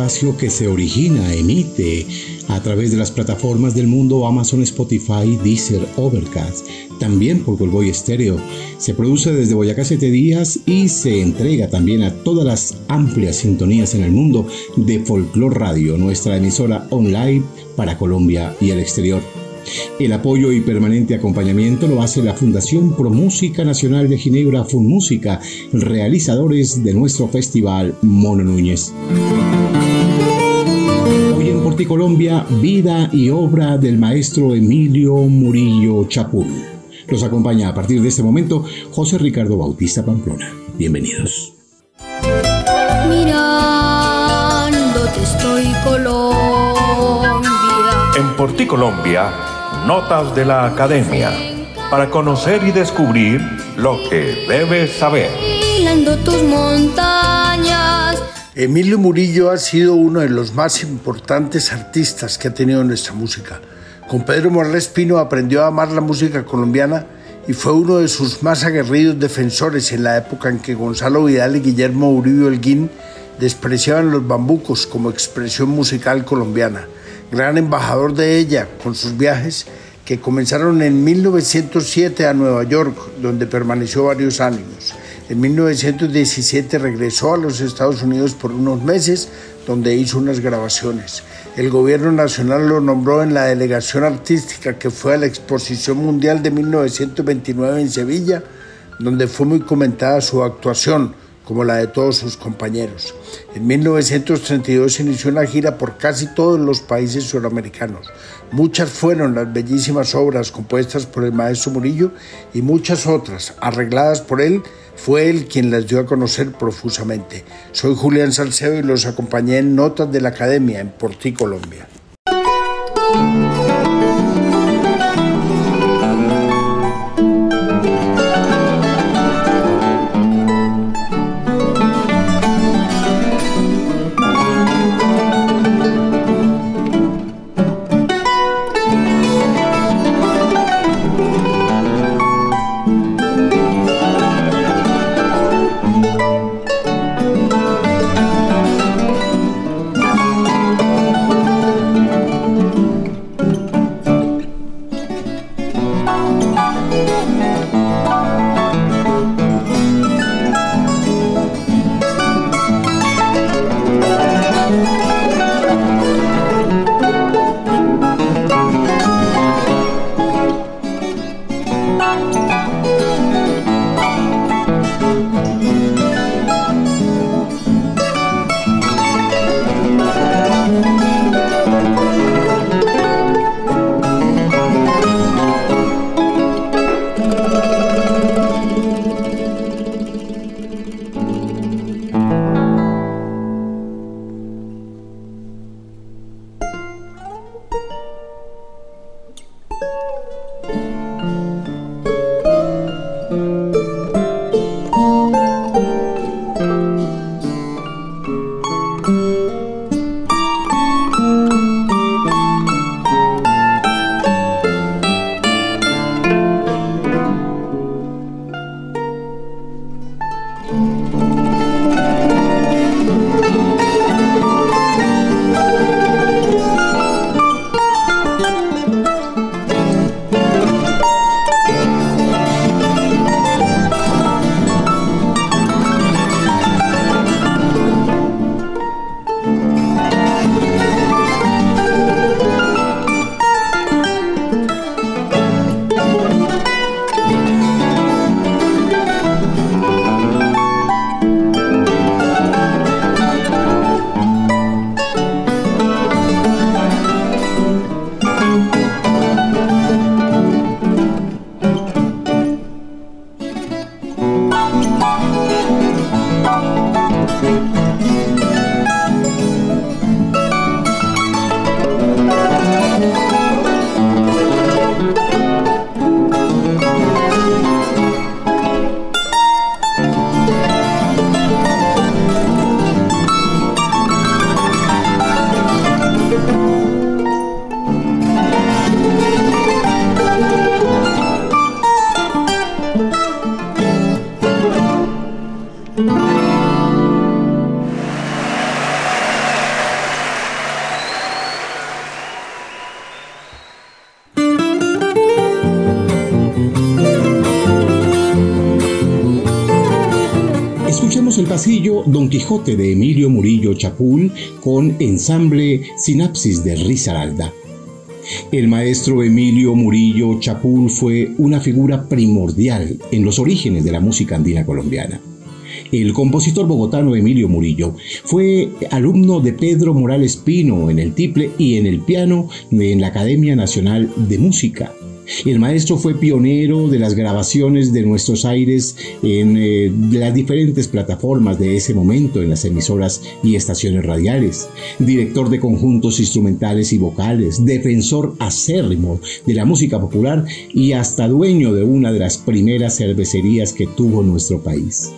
Espacio que se origina, emite a través de las plataformas del mundo Amazon, Spotify, Deezer, Overcast, también por Golboy Stereo. Se produce desde Boyacá 7 días y se entrega también a todas las amplias sintonías en el mundo de Folklore Radio, nuestra emisora online para Colombia y el exterior. El apoyo y permanente acompañamiento lo hace la Fundación Pro Música Nacional de Ginebra Música, realizadores de nuestro festival Mono Núñez. Porticolombia, vida y obra del maestro Emilio Murillo Chapul. Los acompaña a partir de este momento José Ricardo Bautista Pamplona. Bienvenidos. Mirándote estoy Colombia. En Porticolombia Notas de la Academia, para conocer y descubrir lo que debes saber. tus montañas. Emilio Murillo ha sido uno de los más importantes artistas que ha tenido nuestra música. Con Pedro Morales Pino aprendió a amar la música colombiana y fue uno de sus más aguerridos defensores en la época en que Gonzalo Vidal y Guillermo Uribe Holguín despreciaban los bambucos como expresión musical colombiana gran embajador de ella con sus viajes que comenzaron en 1907 a Nueva York, donde permaneció varios años. En 1917 regresó a los Estados Unidos por unos meses, donde hizo unas grabaciones. El gobierno nacional lo nombró en la delegación artística que fue a la Exposición Mundial de 1929 en Sevilla, donde fue muy comentada su actuación como la de todos sus compañeros. En 1932 inició una gira por casi todos los países suramericanos. Muchas fueron las bellísimas obras compuestas por el maestro Murillo y muchas otras, arregladas por él, fue él quien las dio a conocer profusamente. Soy Julián Salcedo y los acompañé en Notas de la Academia en Porti, Colombia. Quijote de Emilio Murillo Chapul con ensamble Sinapsis de Risaralda. El maestro Emilio Murillo Chapul fue una figura primordial en los orígenes de la música andina colombiana. El compositor bogotano Emilio Murillo fue alumno de Pedro Morales Pino en el tiple y en el piano en la Academia Nacional de Música. El maestro fue pionero de las grabaciones de nuestros aires en eh, las diferentes plataformas de ese momento en las emisoras y estaciones radiales, director de conjuntos instrumentales y vocales, defensor acérrimo de la música popular y hasta dueño de una de las primeras cervecerías que tuvo nuestro país.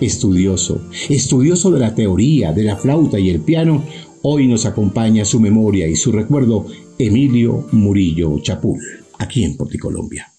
Estudioso, estudioso de la teoría, de la flauta y el piano, hoy nos acompaña su memoria y su recuerdo Emilio Murillo Chapul aquí en Porticolombia.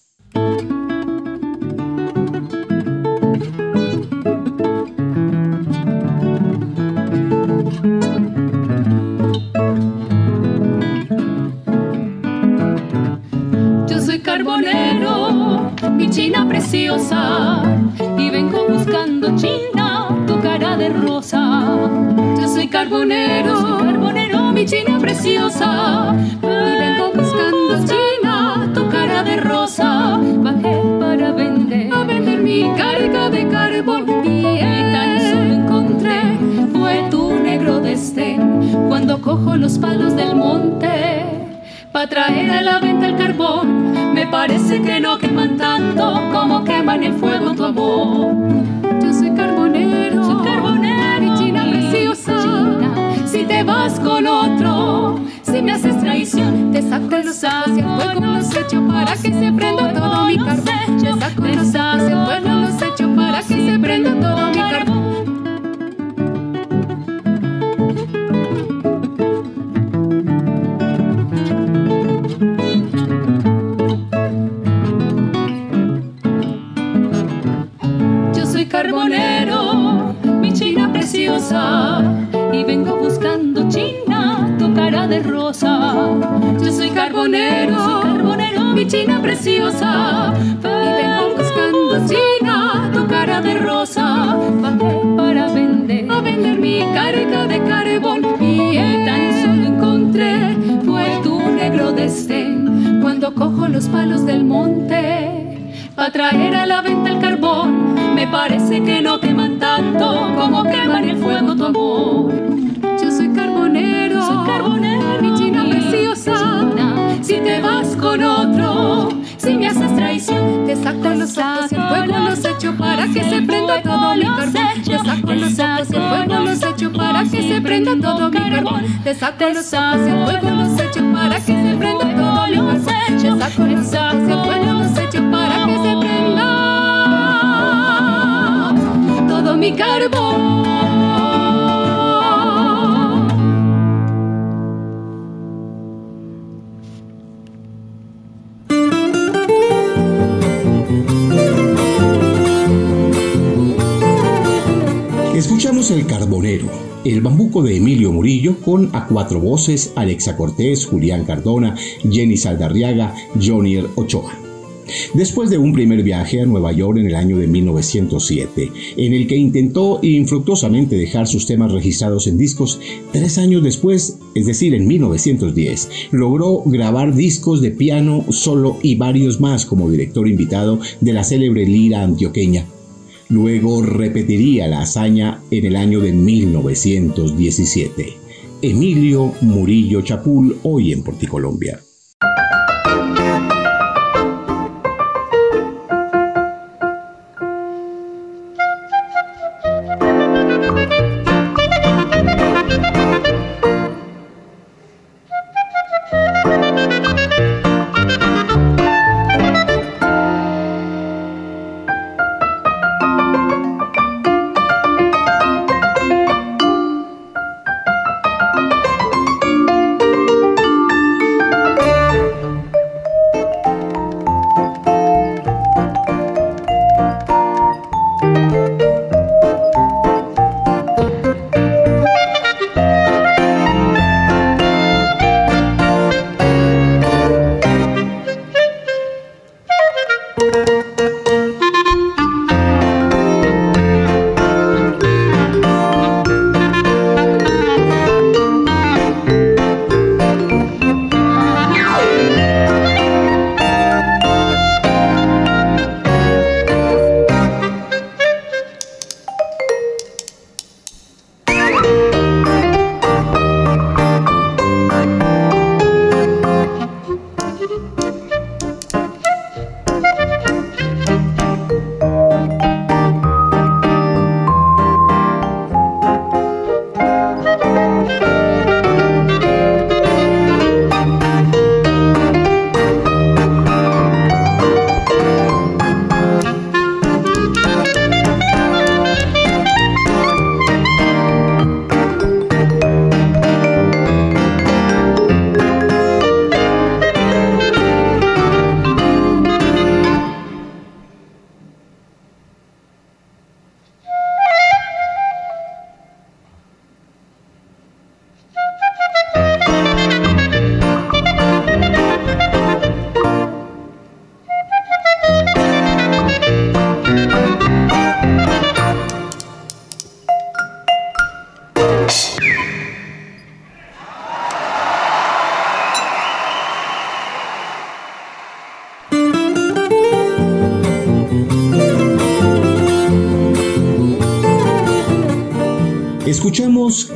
Traer a la venta el carbón. Me parece que no queman tanto como queman el fuego tu amor. Yo soy carbonero, soy carbonero, y china preciosa. si te vas con otro si me haces traición, te saco los y fuego los echo para que se prenda carbón. El Carbonero, el bambuco de Emilio Murillo con a cuatro voces Alexa Cortés, Julián Cardona, Jenny Saldarriaga, Jonier Ochoa. Después de un primer viaje a Nueva York en el año de 1907, en el que intentó infructuosamente dejar sus temas registrados en discos, tres años después, es decir, en 1910, logró grabar discos de piano solo y varios más como director invitado de la célebre lira antioqueña Luego repetiría la hazaña en el año de 1917. Emilio Murillo Chapul, hoy en Porticolombia. Escuchamos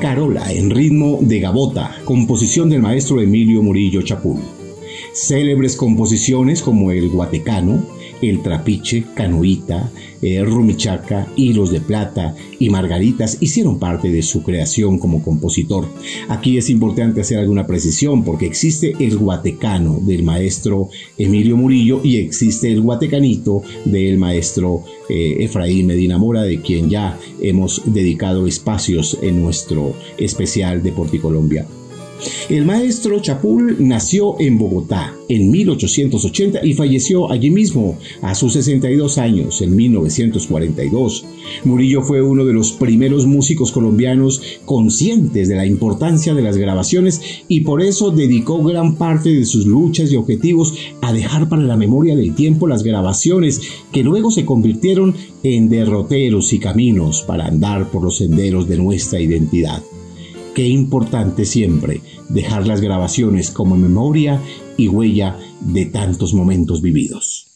Carola en ritmo de gabota, composición del maestro Emilio Murillo Chapul. Célebres composiciones como el Guatecano, el Trapiche, Canoita, eh, Rumichaca, Hilos de Plata y Margaritas hicieron parte de su creación como compositor. Aquí es importante hacer alguna precisión porque existe el Guatecano del maestro Emilio Murillo y existe el Guatecanito del maestro eh, Efraín Medina Mora, de quien ya hemos dedicado espacios en nuestro especial de Porticolombia. El maestro Chapul nació en Bogotá en 1880 y falleció allí mismo a sus 62 años en 1942. Murillo fue uno de los primeros músicos colombianos conscientes de la importancia de las grabaciones y por eso dedicó gran parte de sus luchas y objetivos a dejar para la memoria del tiempo las grabaciones que luego se convirtieron en derroteros y caminos para andar por los senderos de nuestra identidad. Qué importante siempre dejar las grabaciones como memoria y huella de tantos momentos vividos.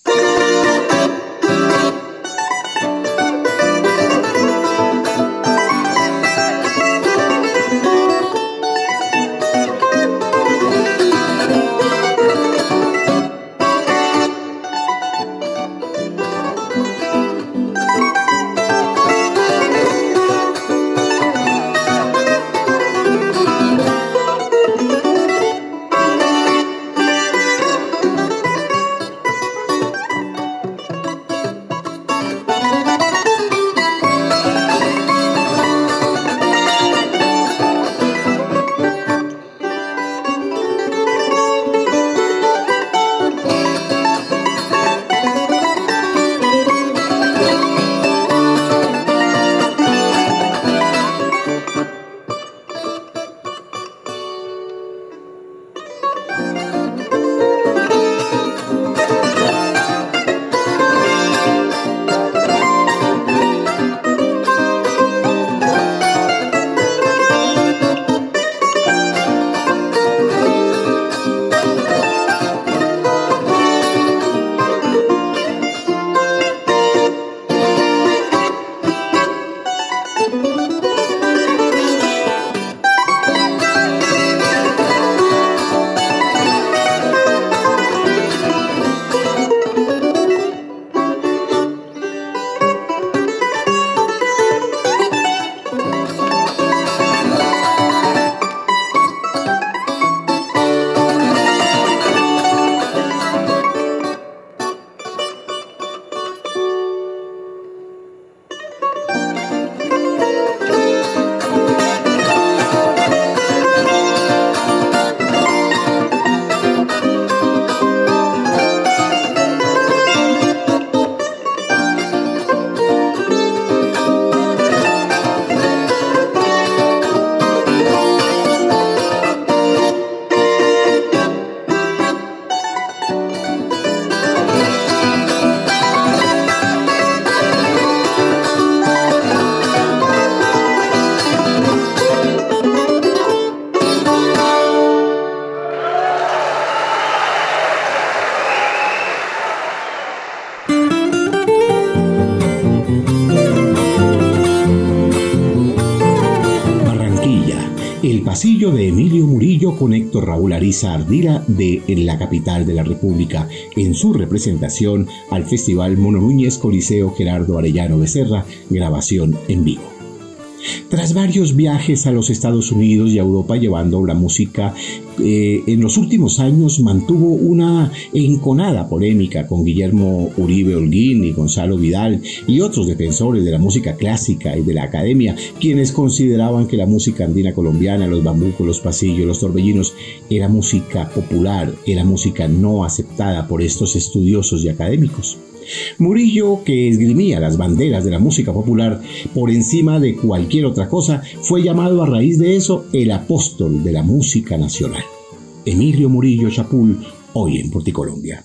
Con Héctor Raúl Ariza Ardila de en la capital de la República en su representación al Festival Mono Núñez Coliseo Gerardo Arellano Becerra, grabación en vivo. Tras varios viajes a los Estados Unidos y a Europa llevando la música, eh, en los últimos años mantuvo una enconada polémica con Guillermo Uribe Holguín y Gonzalo Vidal y otros defensores de la música clásica y de la academia, quienes consideraban que la música andina colombiana, los bambucos, los pasillos, los torbellinos, era música popular, era música no aceptada por estos estudiosos y académicos. Murillo, que esgrimía las banderas de la música popular por encima de cualquier otra cosa, fue llamado a raíz de eso el apóstol de la música nacional. Emilio Murillo Chapul, hoy en Porticolombia.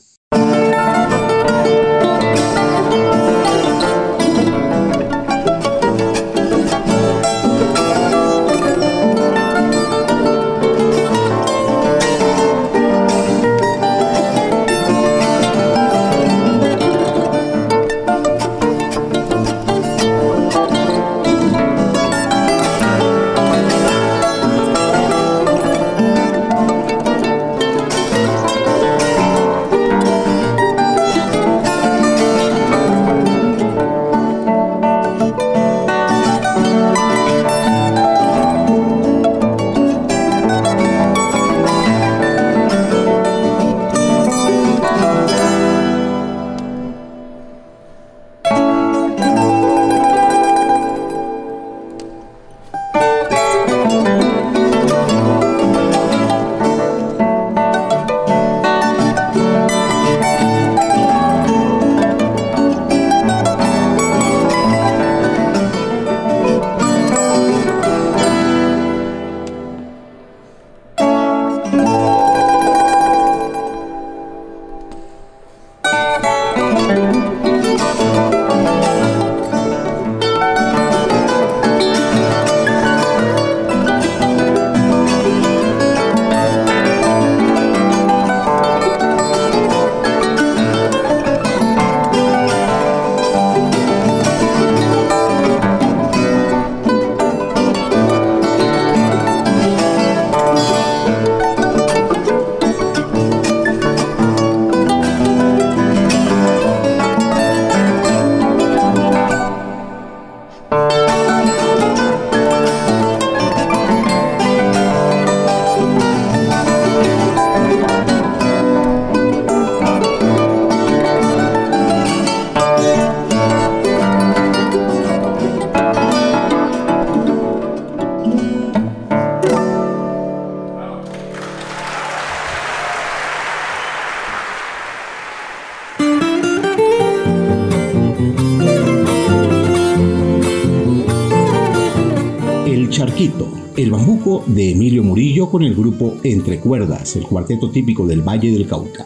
De Emilio Murillo con el grupo Entre Cuerdas, el cuarteto típico del Valle del Cauca.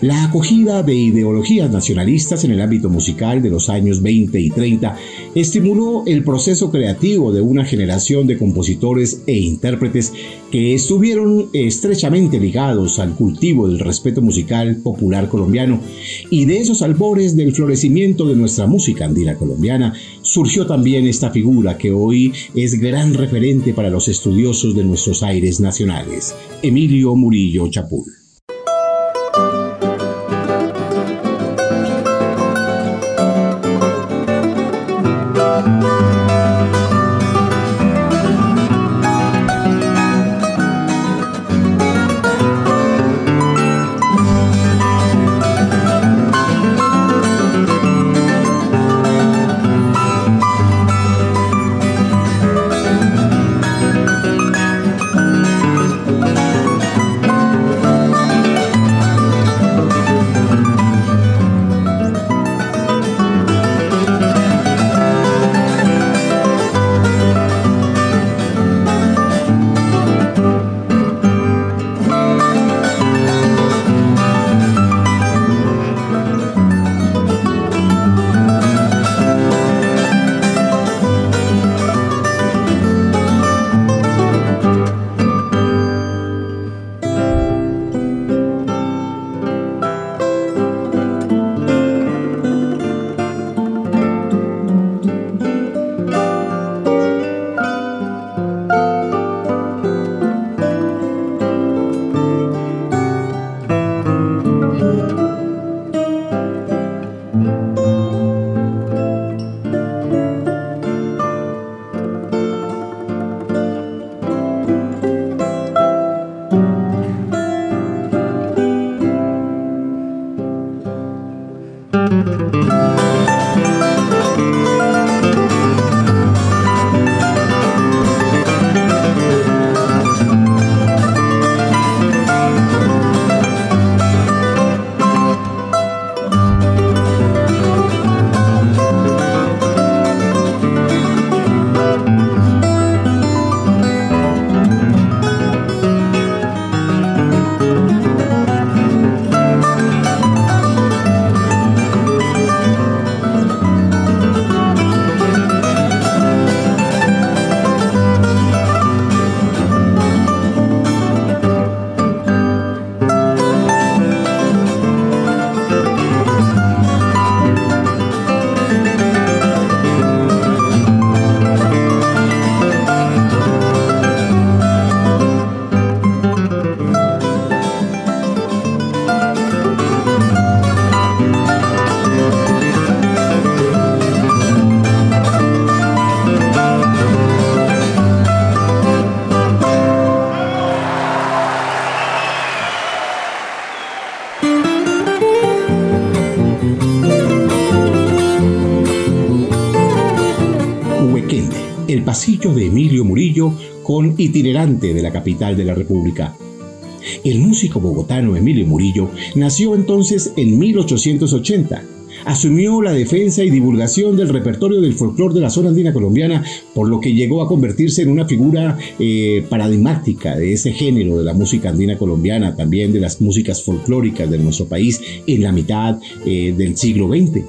La acogida de ideologías nacionalistas en el ámbito musical de los años 20 y 30 estimuló el proceso creativo de una generación de compositores e intérpretes que estuvieron estrechamente ligados al cultivo del respeto musical popular colombiano y de esos albores del florecimiento de nuestra música andina colombiana surgió también esta figura que hoy es gran referente para los estudiosos de nuestros aires nacionales, Emilio Murillo Chapul. De Emilio Murillo con itinerante de la capital de la República. El músico bogotano Emilio Murillo nació entonces en 1880. Asumió la defensa y divulgación del repertorio del folclore de la zona andina colombiana, por lo que llegó a convertirse en una figura eh, paradigmática de ese género de la música andina colombiana, también de las músicas folclóricas de nuestro país en la mitad eh, del siglo XX.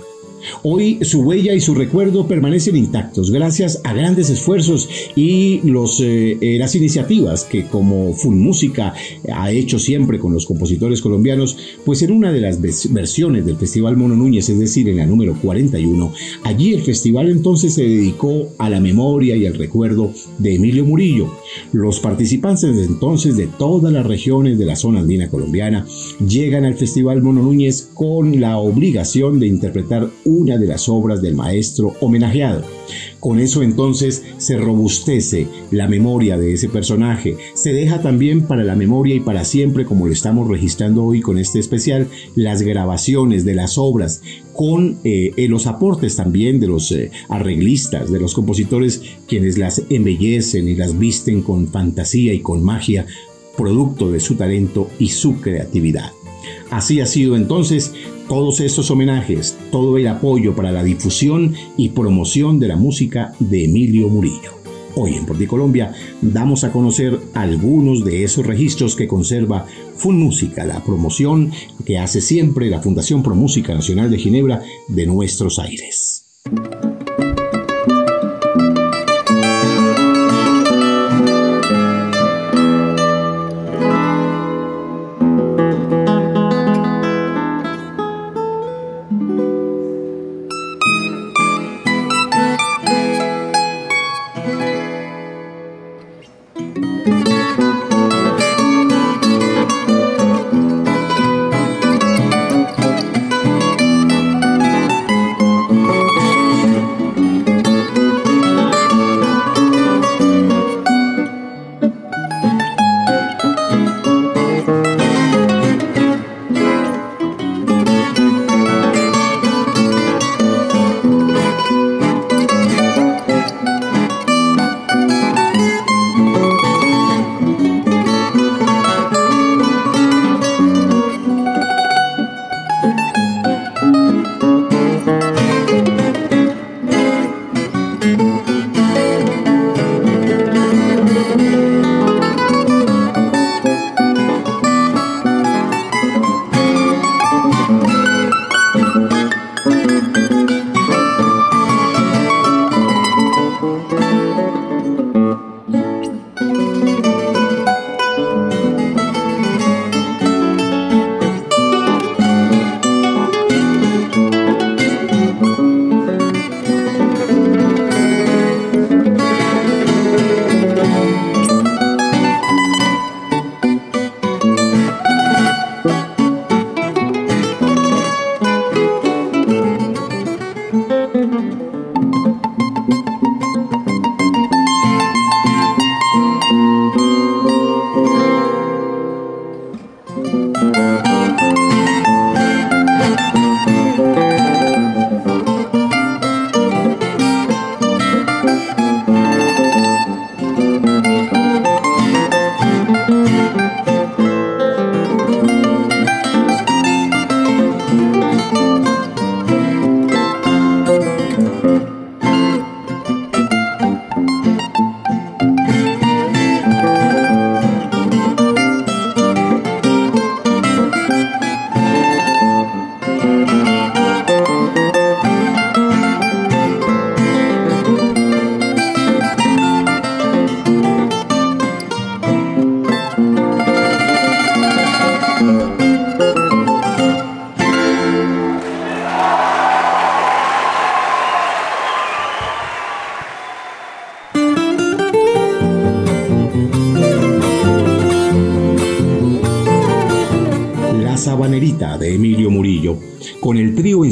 Hoy su huella y su recuerdo permanecen intactos gracias a grandes esfuerzos y eh, eh, las iniciativas que como Fun Música ha hecho siempre con los compositores colombianos, pues en una de las versiones del Festival Mono Núñez, es decir, en la número 41, allí el festival entonces se dedicó a la memoria y al recuerdo de Emilio Murillo. Los participantes entonces de todas las regiones de la zona andina colombiana llegan al Festival Mono Núñez con la obligación de interpretar una de las obras del maestro homenajeado. Con eso entonces se robustece la memoria de ese personaje, se deja también para la memoria y para siempre, como lo estamos registrando hoy con este especial, las grabaciones de las obras, con eh, los aportes también de los eh, arreglistas, de los compositores, quienes las embellecen y las visten con fantasía y con magia, producto de su talento y su creatividad. Así ha sido entonces todos estos homenajes, todo el apoyo para la difusión y promoción de la música de Emilio Murillo. Hoy en Colombia damos a conocer algunos de esos registros que conserva Fun Música, la promoción que hace siempre la Fundación Pro Música Nacional de Ginebra de nuestros aires.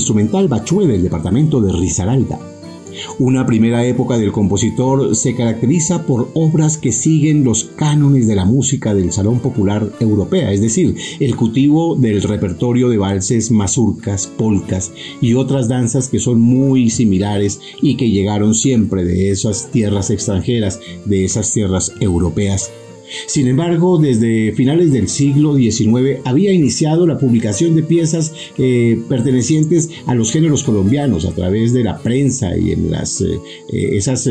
Instrumental Bachue del departamento de Risaralda. Una primera época del compositor se caracteriza por obras que siguen los cánones de la música del Salón Popular Europea, es decir, el cultivo del repertorio de valses, mazurcas, polcas y otras danzas que son muy similares y que llegaron siempre de esas tierras extranjeras, de esas tierras europeas sin embargo, desde finales del siglo XIX había iniciado la publicación de piezas eh, pertenecientes a los géneros colombianos a través de la prensa y en las eh, eh, esas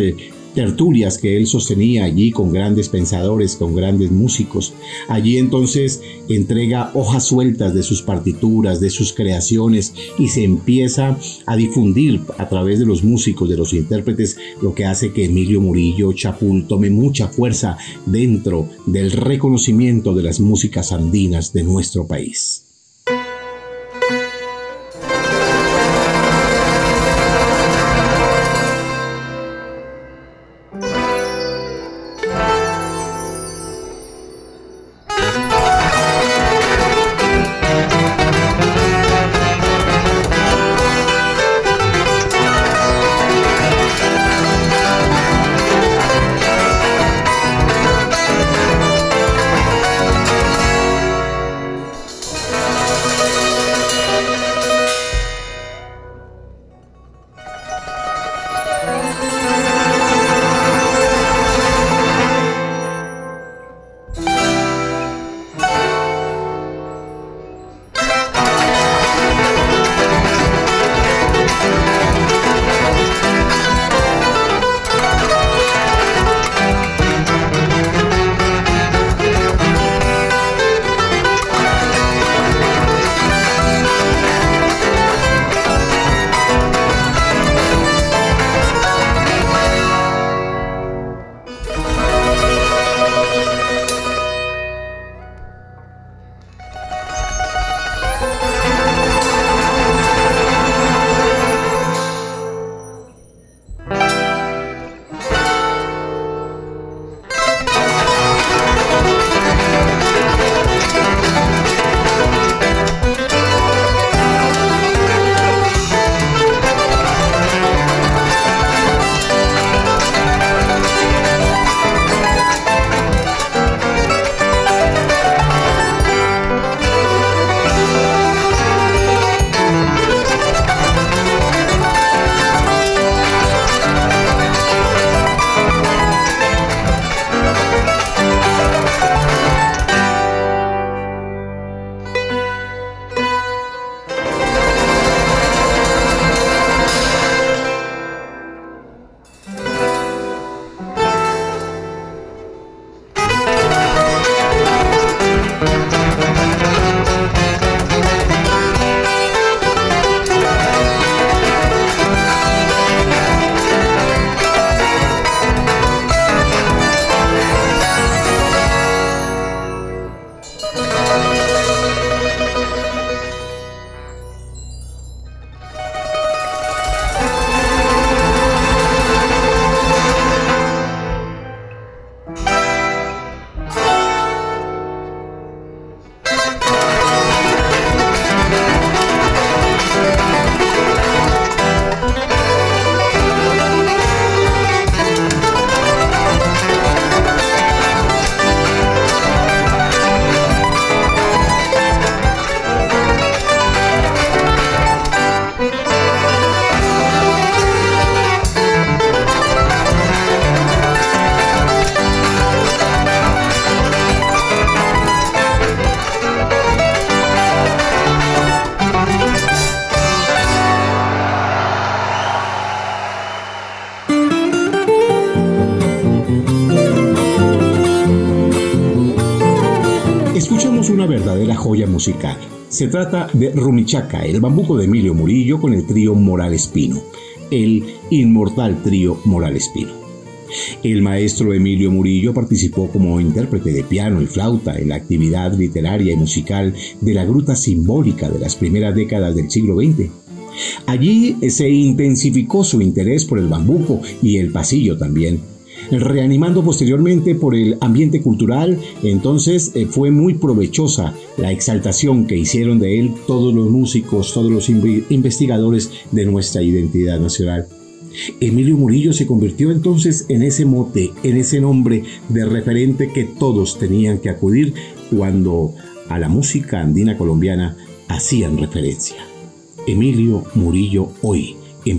tertulias que él sostenía allí con grandes pensadores, con grandes músicos. Allí entonces entrega hojas sueltas de sus partituras, de sus creaciones y se empieza a difundir a través de los músicos, de los intérpretes, lo que hace que Emilio Murillo Chapul tome mucha fuerza dentro del reconocimiento de las músicas andinas de nuestro país. Joya musical. Se trata de Rumichaca, el bambuco de Emilio Murillo con el trío Morales Pino, el inmortal trío Morales Pino. El maestro Emilio Murillo participó como intérprete de piano y flauta en la actividad literaria y musical de la gruta simbólica de las primeras décadas del siglo XX. Allí se intensificó su interés por el bambuco y el pasillo también reanimando posteriormente por el ambiente cultural, entonces eh, fue muy provechosa la exaltación que hicieron de él todos los músicos, todos los investigadores de nuestra identidad nacional. Emilio Murillo se convirtió entonces en ese mote, en ese nombre de referente que todos tenían que acudir cuando a la música andina colombiana hacían referencia. Emilio Murillo hoy en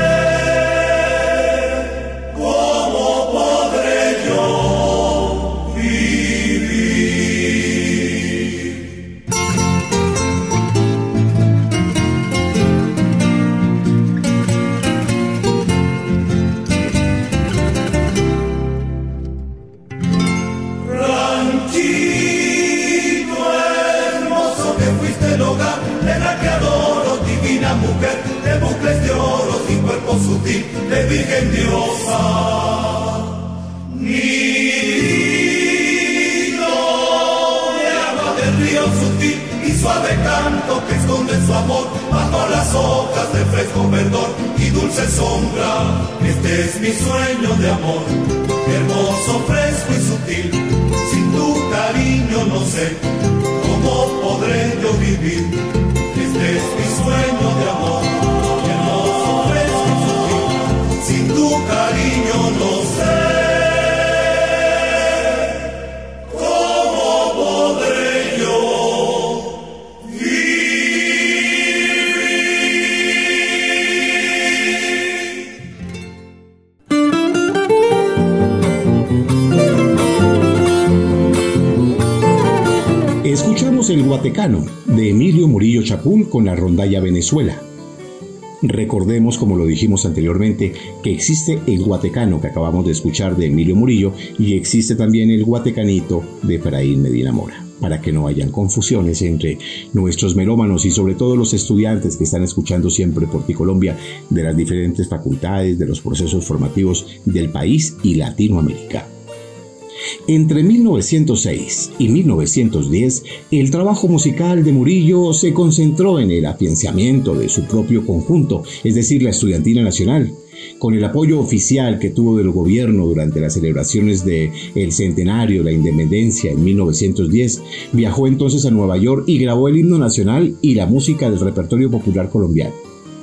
rondalla Venezuela. Recordemos, como lo dijimos anteriormente, que existe el Guatecano que acabamos de escuchar de Emilio Murillo y existe también el Guatecanito de Efraín Medina Mora para que no hayan confusiones entre nuestros melómanos y sobre todo los estudiantes que están escuchando siempre por ti Colombia de las diferentes facultades, de los procesos formativos del país y Latinoamérica. Entre 1906 y 1910, el trabajo musical de Murillo se concentró en el afianzamiento de su propio conjunto, es decir, la Estudiantina Nacional. Con el apoyo oficial que tuvo del gobierno durante las celebraciones del el centenario de la independencia en 1910, viajó entonces a Nueva York y grabó el himno nacional y la música del repertorio popular colombiano.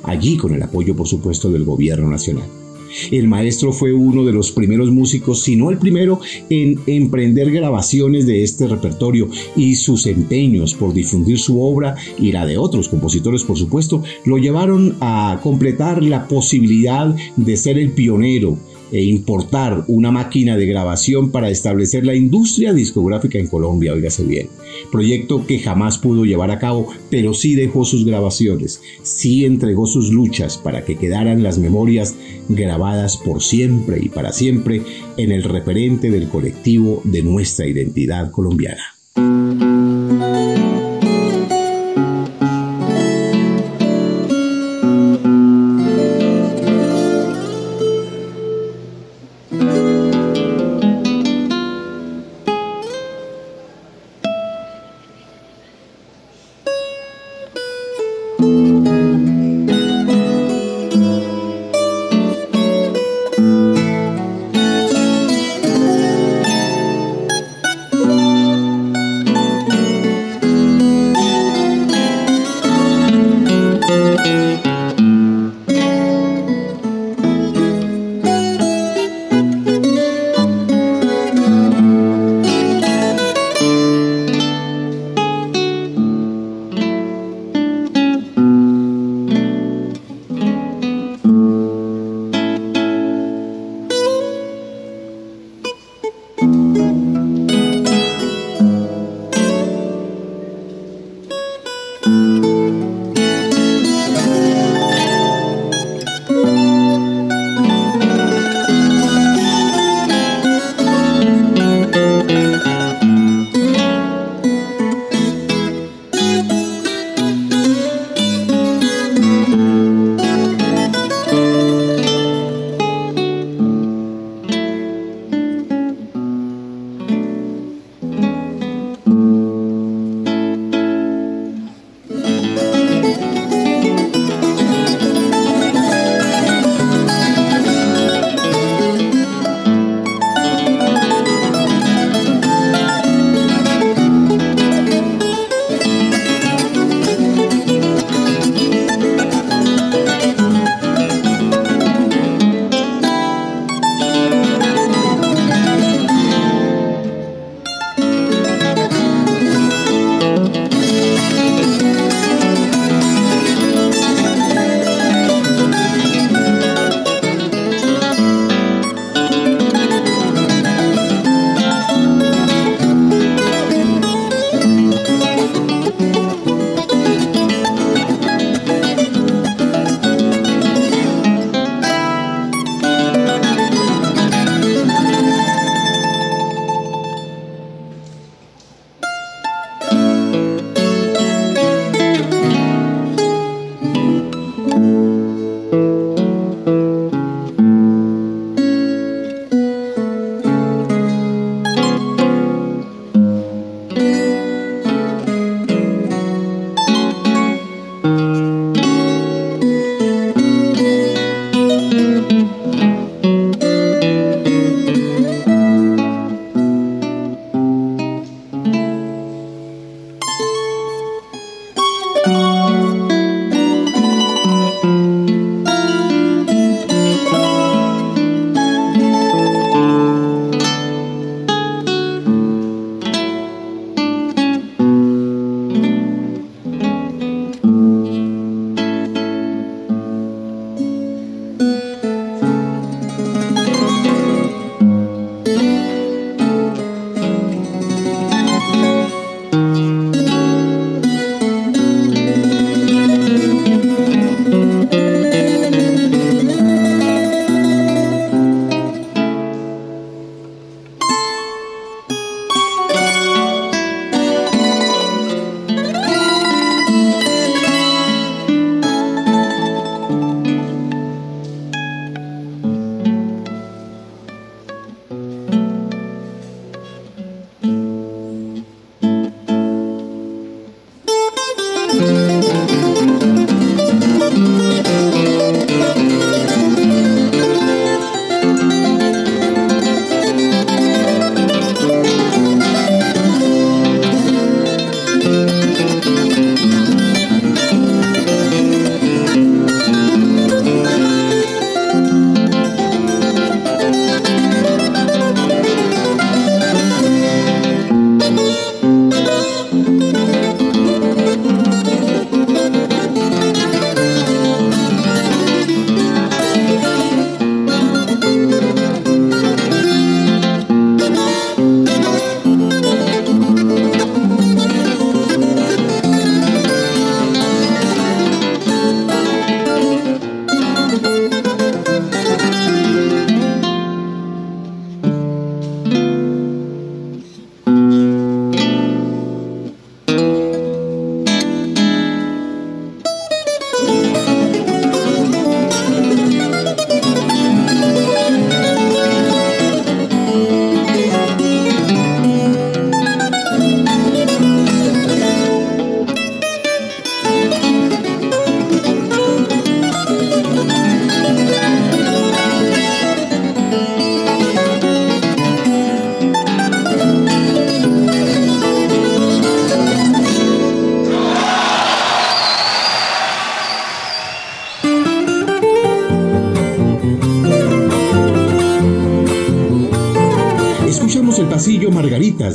Allí con el apoyo, por supuesto, del gobierno nacional. El maestro fue uno de los primeros músicos, si no el primero, en emprender grabaciones de este repertorio y sus empeños por difundir su obra y la de otros compositores, por supuesto, lo llevaron a completar la posibilidad de ser el pionero e importar una máquina de grabación para establecer la industria discográfica en Colombia, oígase bien. Proyecto que jamás pudo llevar a cabo, pero sí dejó sus grabaciones, sí entregó sus luchas para que quedaran las memorias grabadas por siempre y para siempre en el referente del colectivo de nuestra identidad colombiana.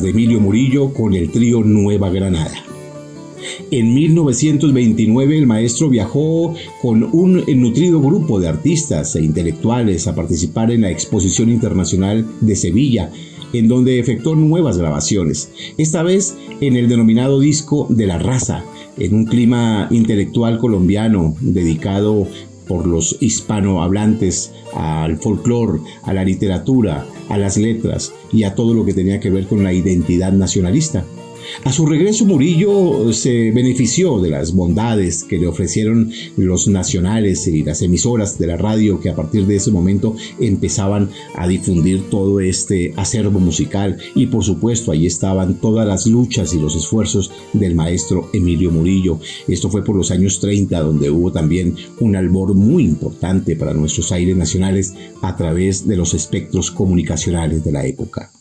De Emilio Murillo con el trío Nueva Granada. En 1929 el maestro viajó con un nutrido grupo de artistas e intelectuales a participar en la Exposición Internacional de Sevilla, en donde efectuó nuevas grabaciones, esta vez en el denominado disco de la raza, en un clima intelectual colombiano dedicado por los hispanohablantes al folclore, a la literatura, a las letras y a todo lo que tenía que ver con la identidad nacionalista. A su regreso Murillo se benefició de las bondades que le ofrecieron los nacionales y las emisoras de la radio que a partir de ese momento empezaban a difundir todo este acervo musical y por supuesto ahí estaban todas las luchas y los esfuerzos del maestro Emilio Murillo. Esto fue por los años 30 donde hubo también un albor muy importante para nuestros aires nacionales a través de los espectros comunicacionales de la época.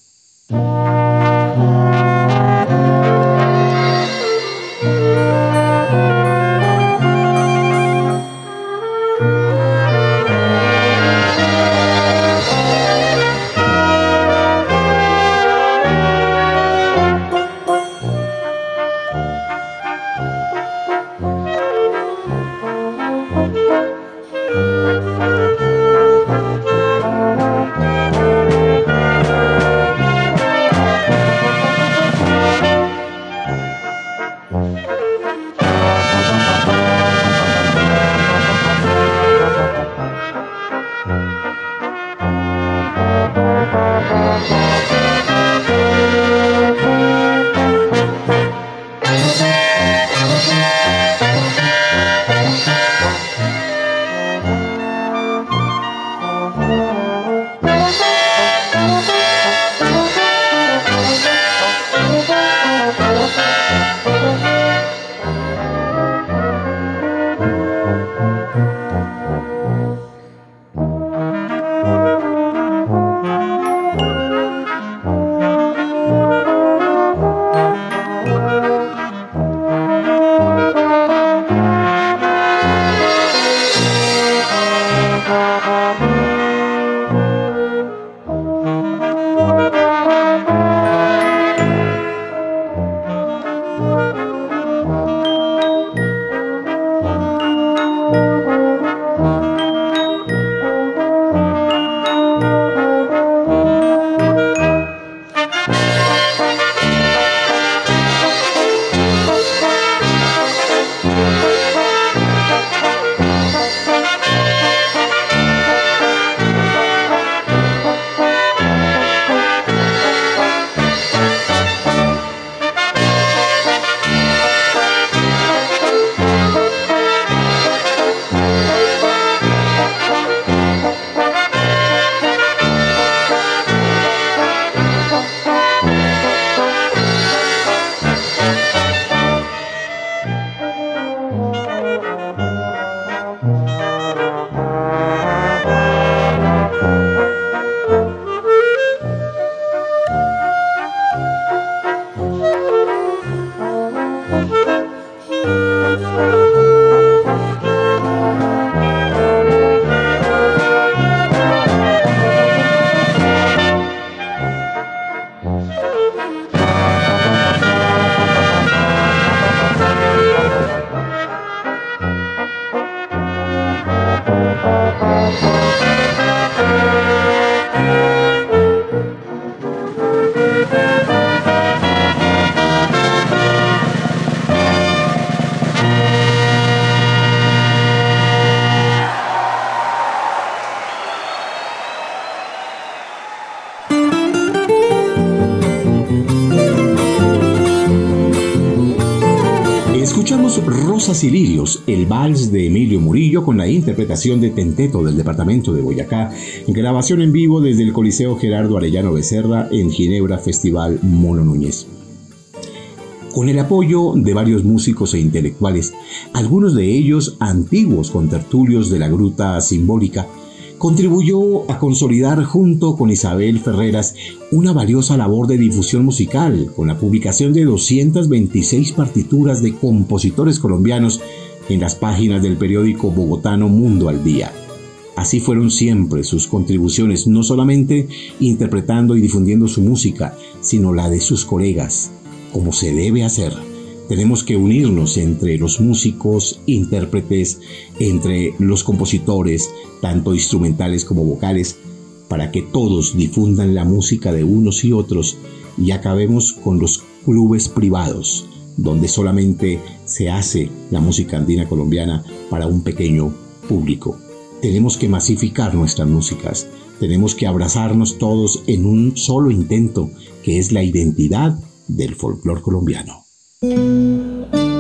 Y el vals de Emilio Murillo con la interpretación de Tenteto del departamento de Boyacá, grabación en vivo desde el Coliseo Gerardo Arellano Becerra en Ginebra Festival Mono Núñez. Con el apoyo de varios músicos e intelectuales, algunos de ellos antiguos contertulios de la Gruta Simbólica, contribuyó a consolidar junto con Isabel Ferreras una valiosa labor de difusión musical con la publicación de 226 partituras de compositores colombianos en las páginas del periódico bogotano Mundo al Día. Así fueron siempre sus contribuciones, no solamente interpretando y difundiendo su música, sino la de sus colegas, como se debe hacer. Tenemos que unirnos entre los músicos, intérpretes, entre los compositores, tanto instrumentales como vocales, para que todos difundan la música de unos y otros y acabemos con los clubes privados, donde solamente se hace la música andina colombiana para un pequeño público. Tenemos que masificar nuestras músicas, tenemos que abrazarnos todos en un solo intento, que es la identidad del folclore colombiano. Chapul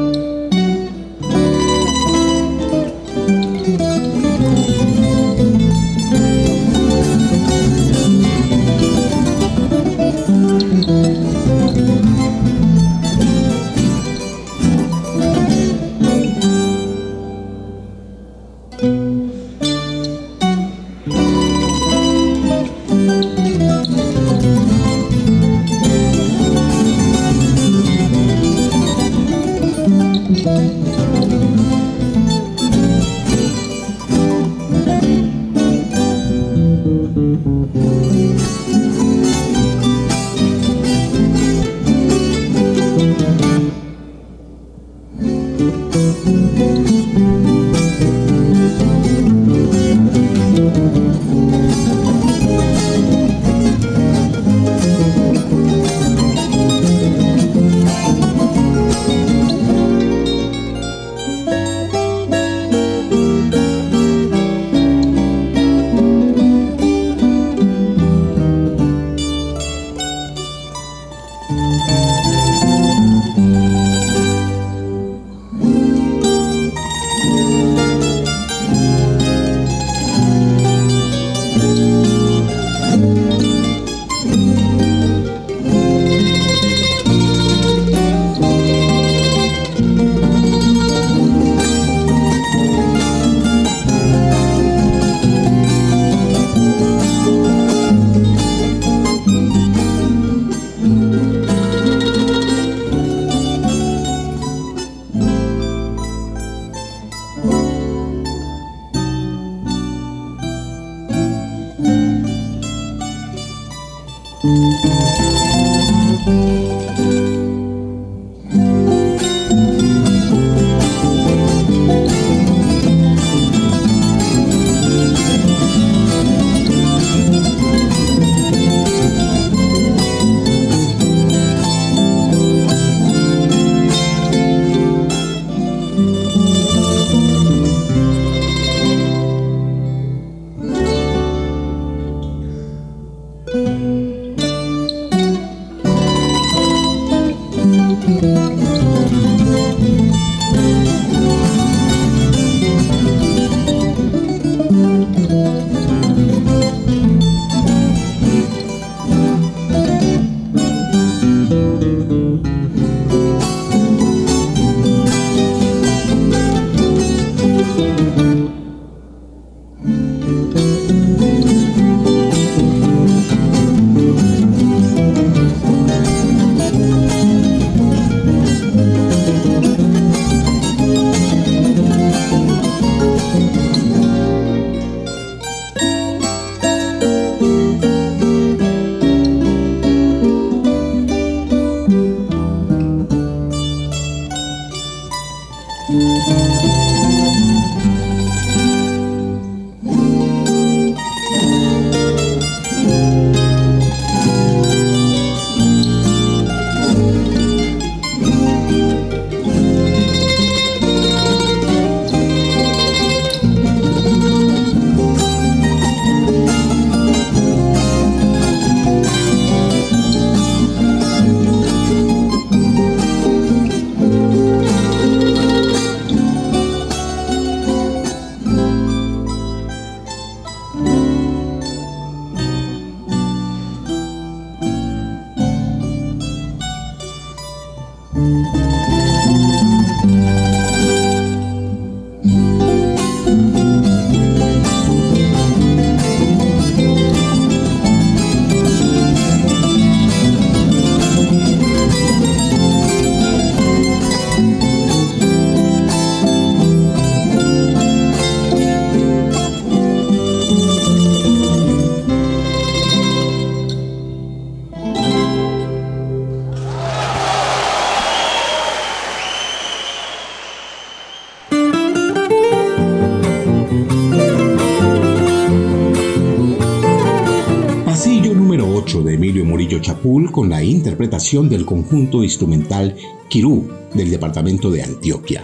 interpretación del conjunto instrumental Kirú del departamento de Antioquia.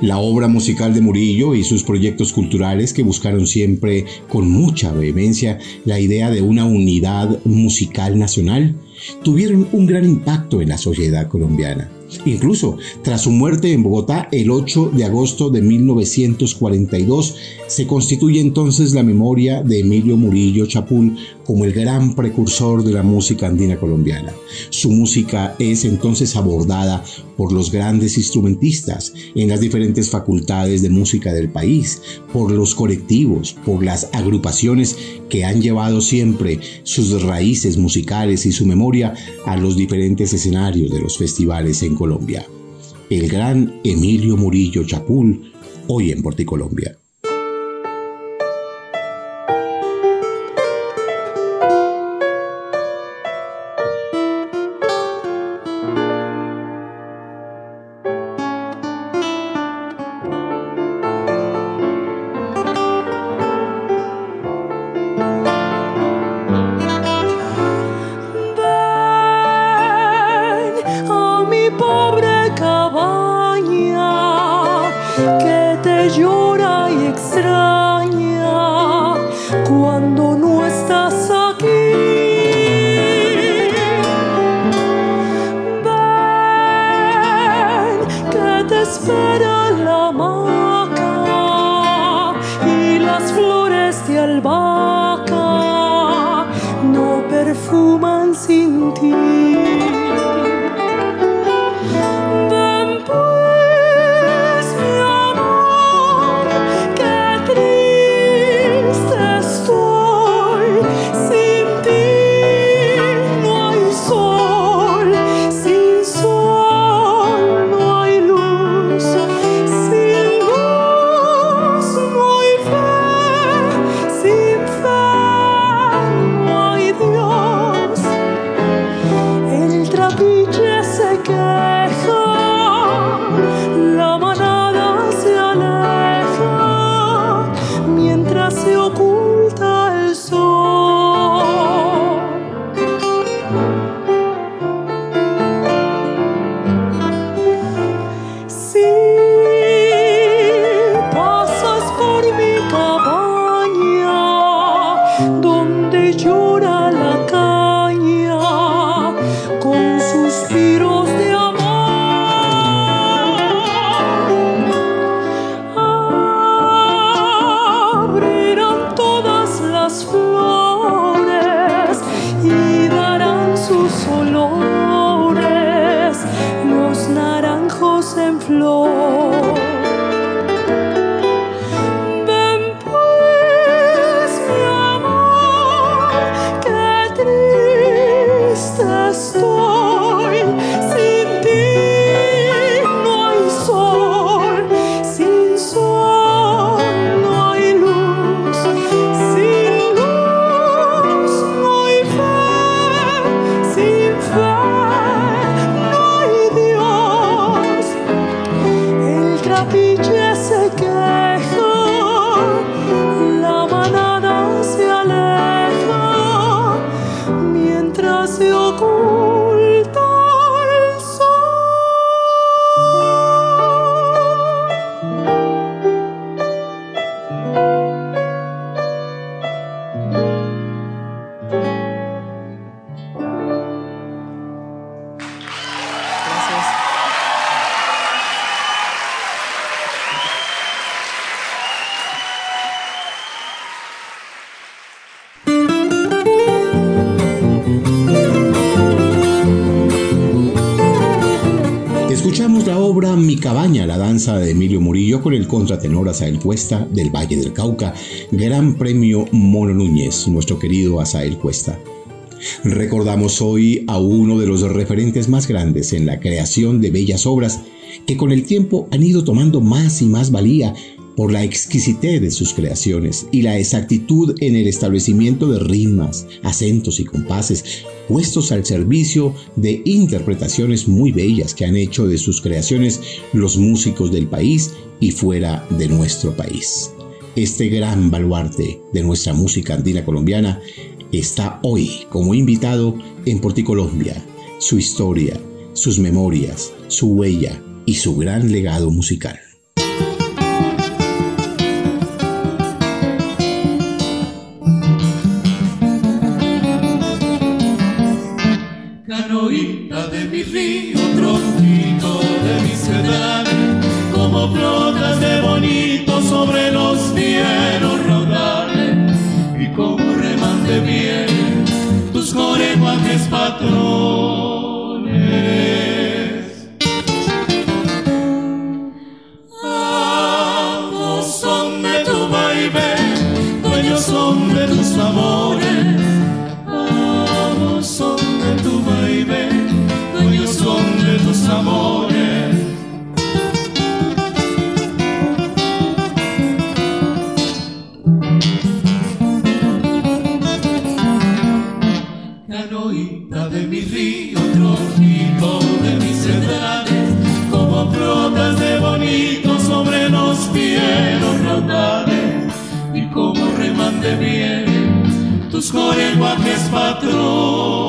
La obra musical de Murillo y sus proyectos culturales que buscaron siempre con mucha vehemencia la idea de una unidad musical nacional tuvieron un gran impacto en la sociedad colombiana. Incluso tras su muerte en Bogotá el 8 de agosto de 1942, se constituye entonces la memoria de Emilio Murillo Chapul como el gran precursor de la música andina colombiana. Su música es entonces abordada por los grandes instrumentistas en las diferentes facultades de música del país, por los colectivos, por las agrupaciones que han llevado siempre sus raíces musicales y su memoria a los diferentes escenarios de los festivales en Colombia. El gran Emilio Murillo Chapul, hoy en Porticolombia. De Emilio Murillo con el contratenor Asael Cuesta del Valle del Cauca, Gran Premio Mono Núñez, nuestro querido Asael Cuesta. Recordamos hoy a uno de los referentes más grandes en la creación de bellas obras que con el tiempo han ido tomando más y más valía por la exquisitez de sus creaciones y la exactitud en el establecimiento de rimas, acentos y compases, puestos al servicio de interpretaciones muy bellas que han hecho de sus creaciones los músicos del país y fuera de nuestro país. Este gran baluarte de nuestra música andina colombiana está hoy como invitado en Porticolombia. Su historia, sus memorias, su huella y su gran legado musical. De mi río, tronquito de mis cedrales, como brotas de bonito sobre los fieros raudales, y como remate bien tus coreguajes patrón.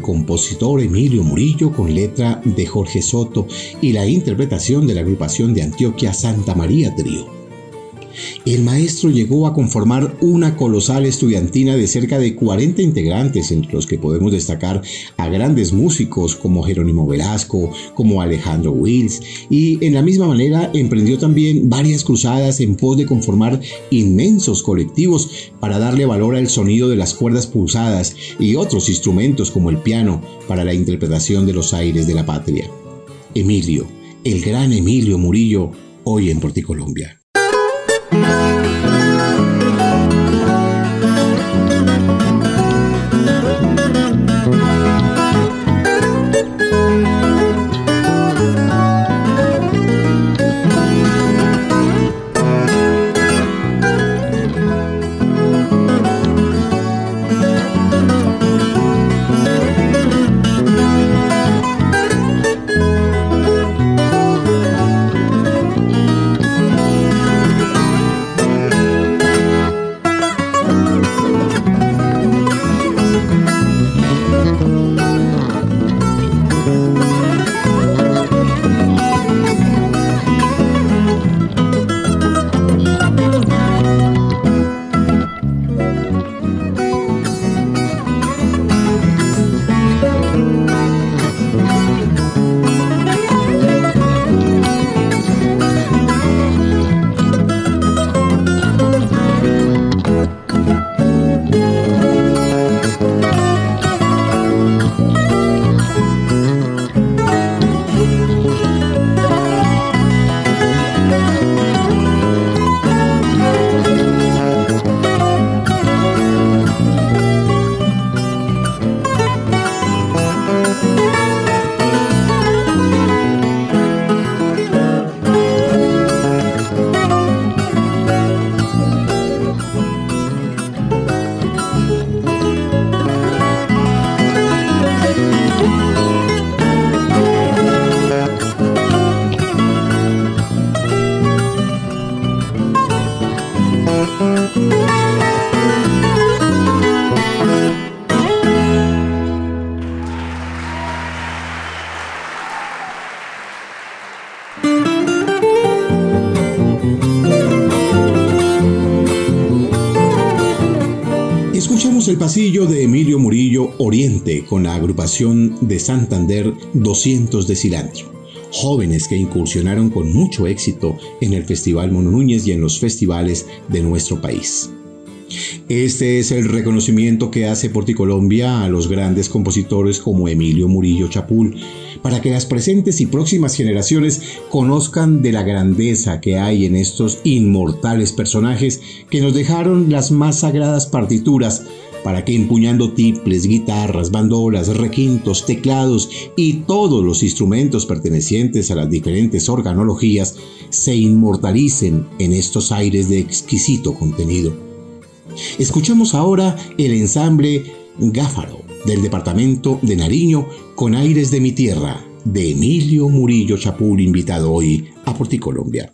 Compositor Emilio Murillo con letra de Jorge Soto y la interpretación de la agrupación de Antioquia Santa María Trío el maestro llegó a conformar una colosal estudiantina de cerca de 40 integrantes, entre los que podemos destacar a grandes músicos como Jerónimo Velasco, como Alejandro Wills, y en la misma manera emprendió también varias cruzadas en pos de conformar inmensos colectivos para darle valor al sonido de las cuerdas pulsadas y otros instrumentos como el piano para la interpretación de los aires de la patria. Emilio, el gran Emilio Murillo, hoy en Porticolombia. Thank you. De Emilio Murillo Oriente con la agrupación de Santander 200 de Cilantro. Jóvenes que incursionaron con mucho éxito en el Festival Mono Núñez y en los festivales de nuestro país. Este es el reconocimiento que hace Porticolombia a los grandes compositores como Emilio Murillo Chapul, para que las presentes y próximas generaciones conozcan de la grandeza que hay en estos inmortales personajes que nos dejaron las más sagradas partituras para que empuñando tiples, guitarras, bandolas, requintos, teclados y todos los instrumentos pertenecientes a las diferentes organologías se inmortalicen en estos aires de exquisito contenido. Escuchamos ahora el ensamble Gáfaro del departamento de Nariño con aires de mi tierra de Emilio Murillo Chapul invitado hoy a Porticolombia.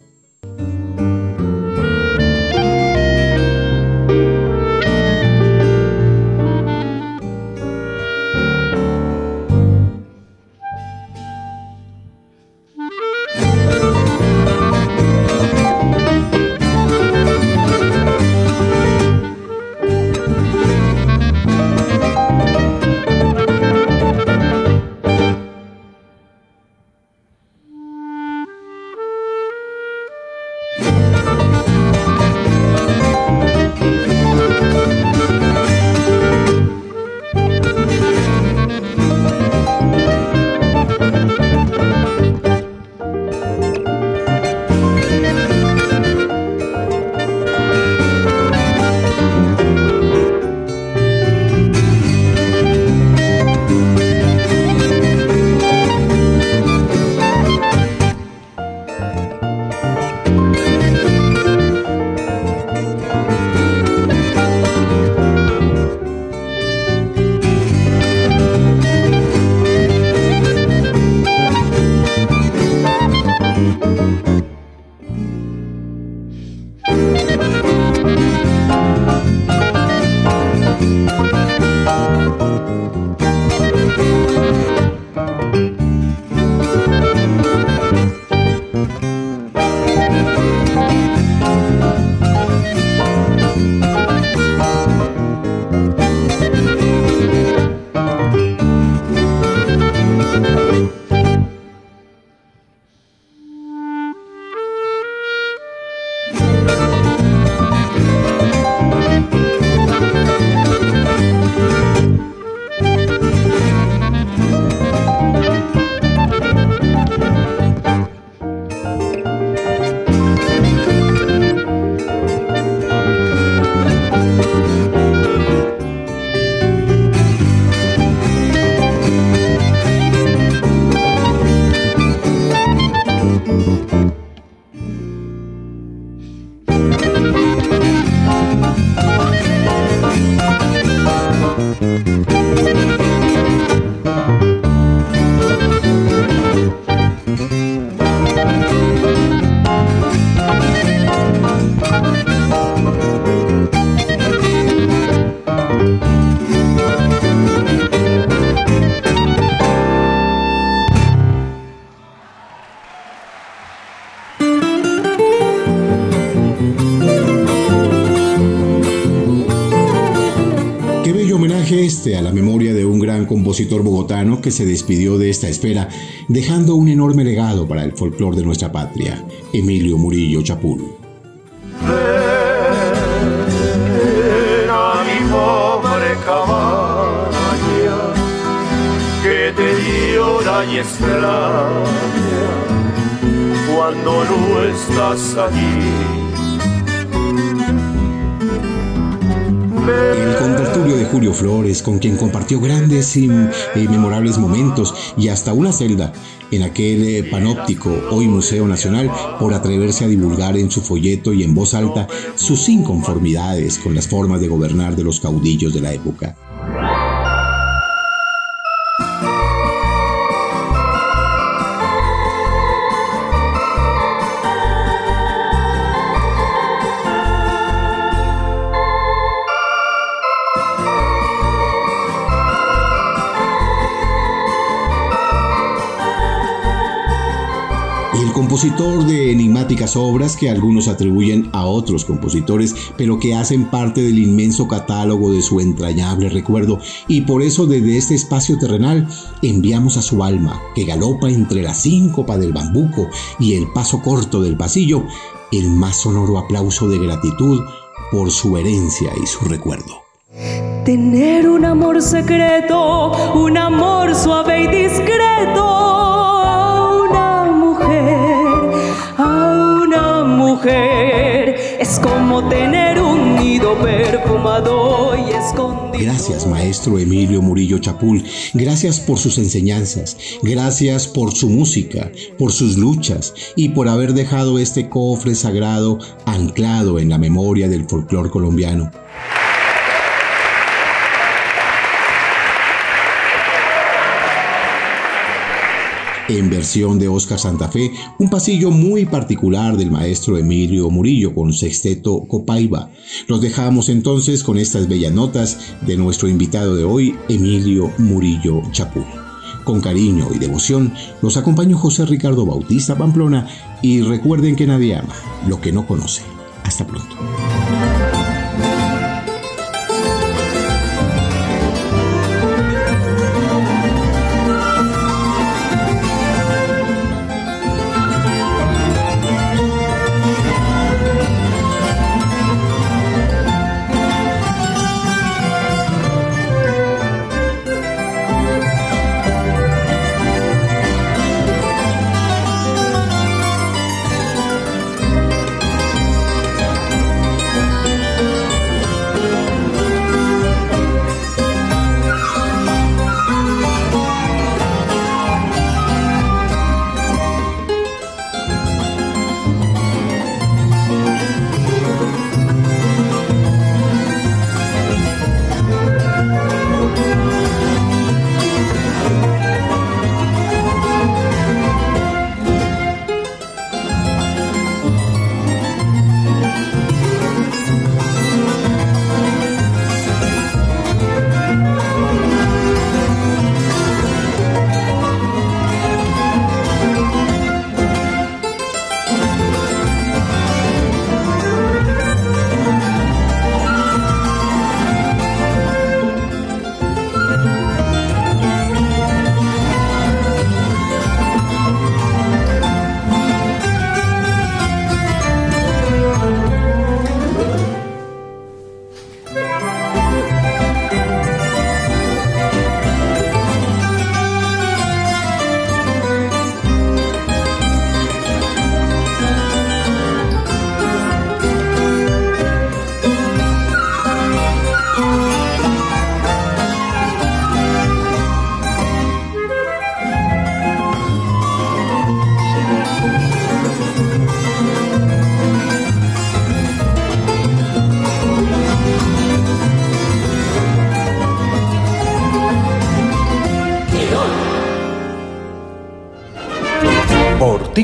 A la memoria de un gran compositor bogotano que se despidió de esta esfera, dejando un enorme legado para el folclore de nuestra patria, Emilio Murillo Chapul. cuando no estás El contertulio de Julio Flores, con quien compartió grandes y, memorables momentos y hasta una celda en aquel eh, panóptico, hoy Museo Nacional, por atreverse a divulgar en su folleto y en voz alta sus inconformidades con las formas de gobernar de los caudillos de la época. Compositor de enigmáticas obras que algunos atribuyen a otros compositores, pero que hacen parte del inmenso catálogo de su entrañable recuerdo, y por eso desde este espacio terrenal enviamos a su alma, que galopa entre la síncopa del bambuco y el paso corto del pasillo, el más sonoro aplauso de gratitud por su herencia y su recuerdo. Tener un amor secreto, un amor suave y discreto como tener un nido perfumado y escondido. Gracias, maestro Emilio Murillo Chapul. Gracias por sus enseñanzas. Gracias por su música, por sus luchas y por haber dejado este cofre sagrado anclado en la memoria del folclore colombiano. En versión de Oscar Santa Fe, un pasillo muy particular del maestro Emilio Murillo con sexteto Copaiba. Los dejamos entonces con estas bellas notas de nuestro invitado de hoy, Emilio Murillo Chapul. Con cariño y devoción los acompañó José Ricardo Bautista Pamplona y recuerden que nadie ama lo que no conoce. Hasta pronto.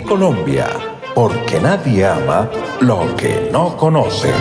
Colombia, porque nadie ama lo que no conoce.